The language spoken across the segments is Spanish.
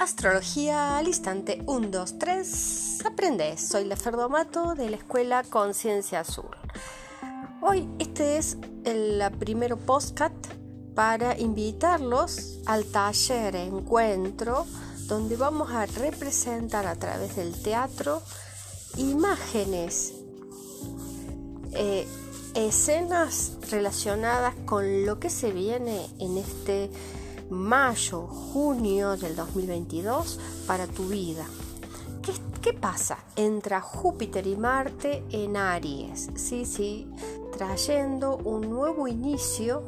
Astrología al instante 1, 2, 3. Aprende. Soy la Ferdomato de la Escuela Conciencia Azul. Hoy este es el primero postcat para invitarlos al taller encuentro donde vamos a representar a través del teatro imágenes, eh, escenas relacionadas con lo que se viene en este mayo, junio del 2022 para tu vida. ¿Qué, pasa? Entra Júpiter y Marte en Aries, sí, sí, trayendo un nuevo inicio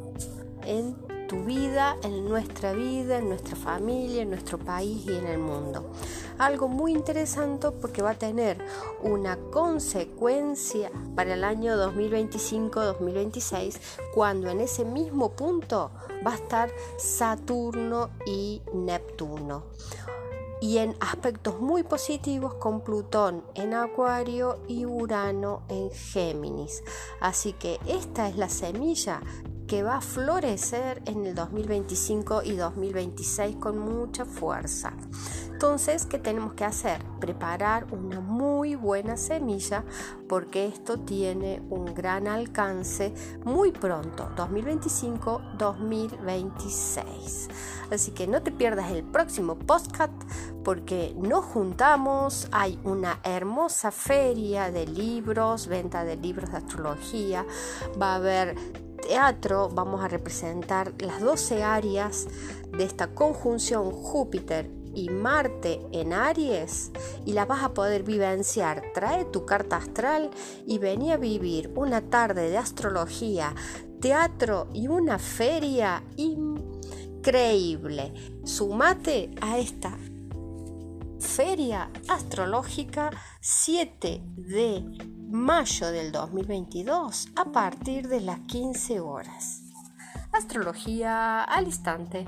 en vida, en nuestra vida, en nuestra familia, en nuestro país y en el mundo. Algo muy interesante porque va a tener una consecuencia para el año 2025-2026 cuando en ese mismo punto va a estar Saturno y Neptuno y en aspectos muy positivos con Plutón en Acuario y Urano en Géminis. Así que esta es la semilla que va a florecer en el 2025 y 2026 con mucha fuerza. Entonces, ¿qué tenemos que hacer? Preparar una muy buena semilla porque esto tiene un gran alcance muy pronto, 2025-2026. Así que no te pierdas el próximo podcast porque nos juntamos, hay una hermosa feria de libros, venta de libros de astrología, va a haber teatro vamos a representar las 12 áreas de esta conjunción Júpiter y Marte en Aries y la vas a poder vivenciar. Trae tu carta astral y vení a vivir una tarde de astrología, teatro y una feria increíble. Sumate a esta feria astrológica 7 de mayo del 2022 a partir de las 15 horas. Astrología al instante.